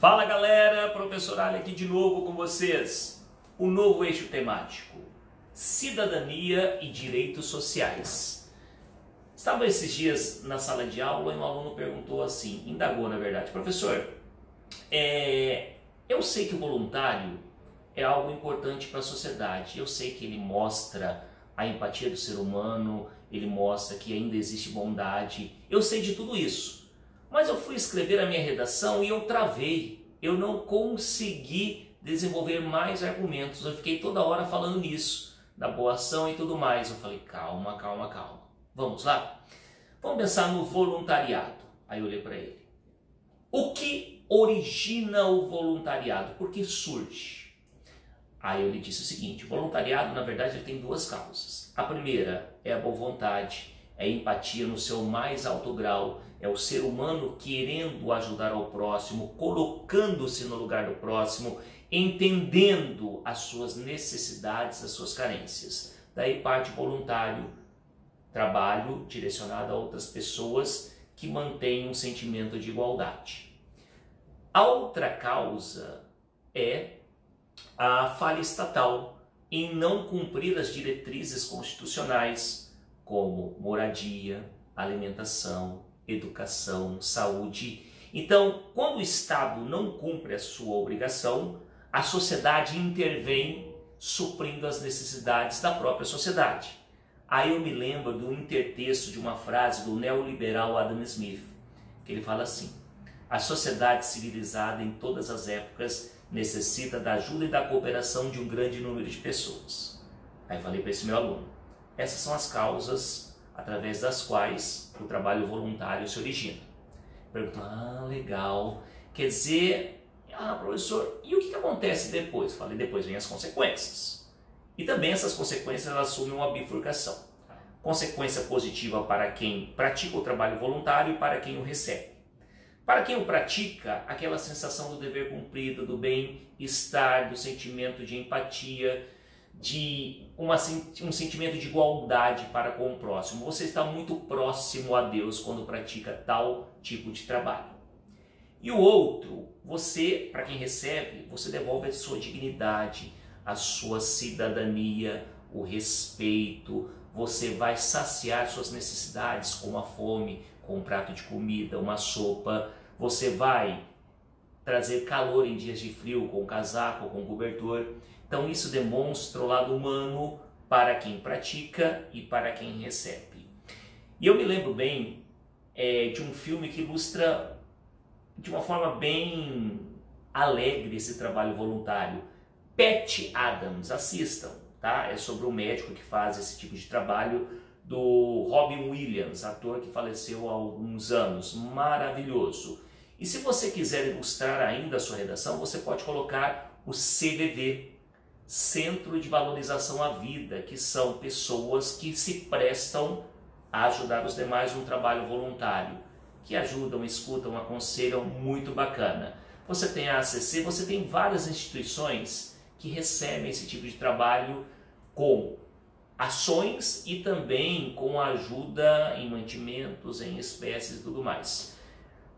Fala galera, professor Ali aqui de novo com vocês. O novo eixo temático: cidadania e direitos sociais. Estava esses dias na sala de aula e um aluno perguntou assim, indagou na verdade, professor, é, eu sei que o voluntário é algo importante para a sociedade, eu sei que ele mostra a empatia do ser humano, ele mostra que ainda existe bondade, eu sei de tudo isso. Mas eu fui escrever a minha redação e eu travei. Eu não consegui desenvolver mais argumentos. Eu fiquei toda hora falando nisso, da boa ação e tudo mais. Eu falei, calma, calma, calma. Vamos lá? Vamos pensar no voluntariado. Aí eu olhei para ele. O que origina o voluntariado? Por que surge? Aí eu lhe disse o seguinte: o voluntariado, na verdade, tem duas causas. A primeira é a boa vontade é empatia no seu mais alto grau, é o ser humano querendo ajudar ao próximo, colocando-se no lugar do próximo, entendendo as suas necessidades, as suas carências. Daí parte voluntário, trabalho direcionado a outras pessoas que mantêm um sentimento de igualdade. A outra causa é a falha estatal em não cumprir as diretrizes constitucionais como moradia, alimentação, educação, saúde. Então, quando o Estado não cumpre a sua obrigação, a sociedade intervém suprindo as necessidades da própria sociedade. Aí eu me lembro do intertexto de uma frase do neoliberal Adam Smith, que ele fala assim: a sociedade civilizada em todas as épocas necessita da ajuda e da cooperação de um grande número de pessoas. Aí falei para esse meu aluno: essas são as causas através das quais o trabalho voluntário se origina. Pergunta, ah, legal. Quer dizer, ah, professor, e o que, que acontece depois? Falei, depois vem as consequências. E também essas consequências assumem uma bifurcação. Consequência positiva para quem pratica o trabalho voluntário e para quem o recebe. Para quem o pratica, aquela sensação do dever cumprido, do bem-estar, do sentimento de empatia, de uma, um sentimento de igualdade para com o próximo. Você está muito próximo a Deus quando pratica tal tipo de trabalho. E o outro, você, para quem recebe, você devolve a sua dignidade, a sua cidadania, o respeito, você vai saciar suas necessidades como a fome, com um prato de comida, uma sopa, você vai trazer calor em dias de frio com casaco, com cobertor. Então isso demonstra o lado humano para quem pratica e para quem recebe. E eu me lembro bem é, de um filme que ilustra de uma forma bem alegre esse trabalho voluntário. Pat Adams, assistam, tá? É sobre o médico que faz esse tipo de trabalho do Robin Williams, ator que faleceu há alguns anos, maravilhoso. E se você quiser ilustrar ainda a sua redação, você pode colocar o CVV, Centro de Valorização à Vida, que são pessoas que se prestam a ajudar os demais no trabalho voluntário, que ajudam, escutam, aconselham, muito bacana. Você tem a ACC, você tem várias instituições que recebem esse tipo de trabalho com ações e também com ajuda em mantimentos, em espécies e tudo mais.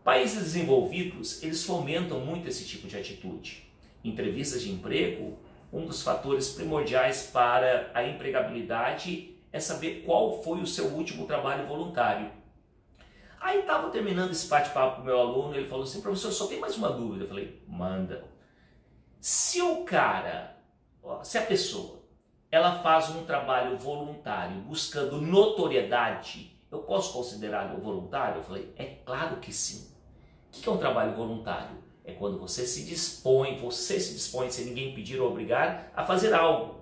Países desenvolvidos, eles fomentam muito esse tipo de atitude. Entrevistas de emprego um dos fatores primordiais para a empregabilidade é saber qual foi o seu último trabalho voluntário. Aí estava terminando esse bate-papo com o meu aluno, ele falou assim, professor, só tem mais uma dúvida. Eu falei, manda. Se o cara, se a pessoa, ela faz um trabalho voluntário buscando notoriedade, eu posso considerá-lo voluntário? Eu falei, é claro que sim. O que é um trabalho voluntário? É quando você se dispõe, você se dispõe sem ninguém pedir ou obrigar a fazer algo.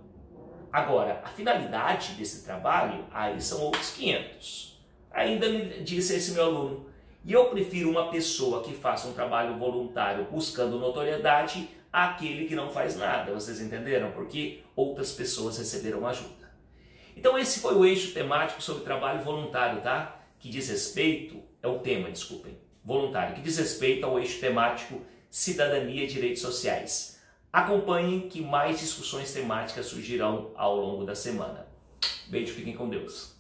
Agora, a finalidade desse trabalho, aí são outros 500. Ainda me disse esse meu aluno, e eu prefiro uma pessoa que faça um trabalho voluntário buscando notoriedade àquele que não faz nada. Vocês entenderam? Porque outras pessoas receberam ajuda. Então esse foi o eixo temático sobre trabalho voluntário, tá? Que diz respeito, é o tema, desculpem, voluntário, que diz respeito ao eixo temático cidadania e direitos sociais. Acompanhem que mais discussões temáticas surgirão ao longo da semana. Beijo, fiquem com Deus.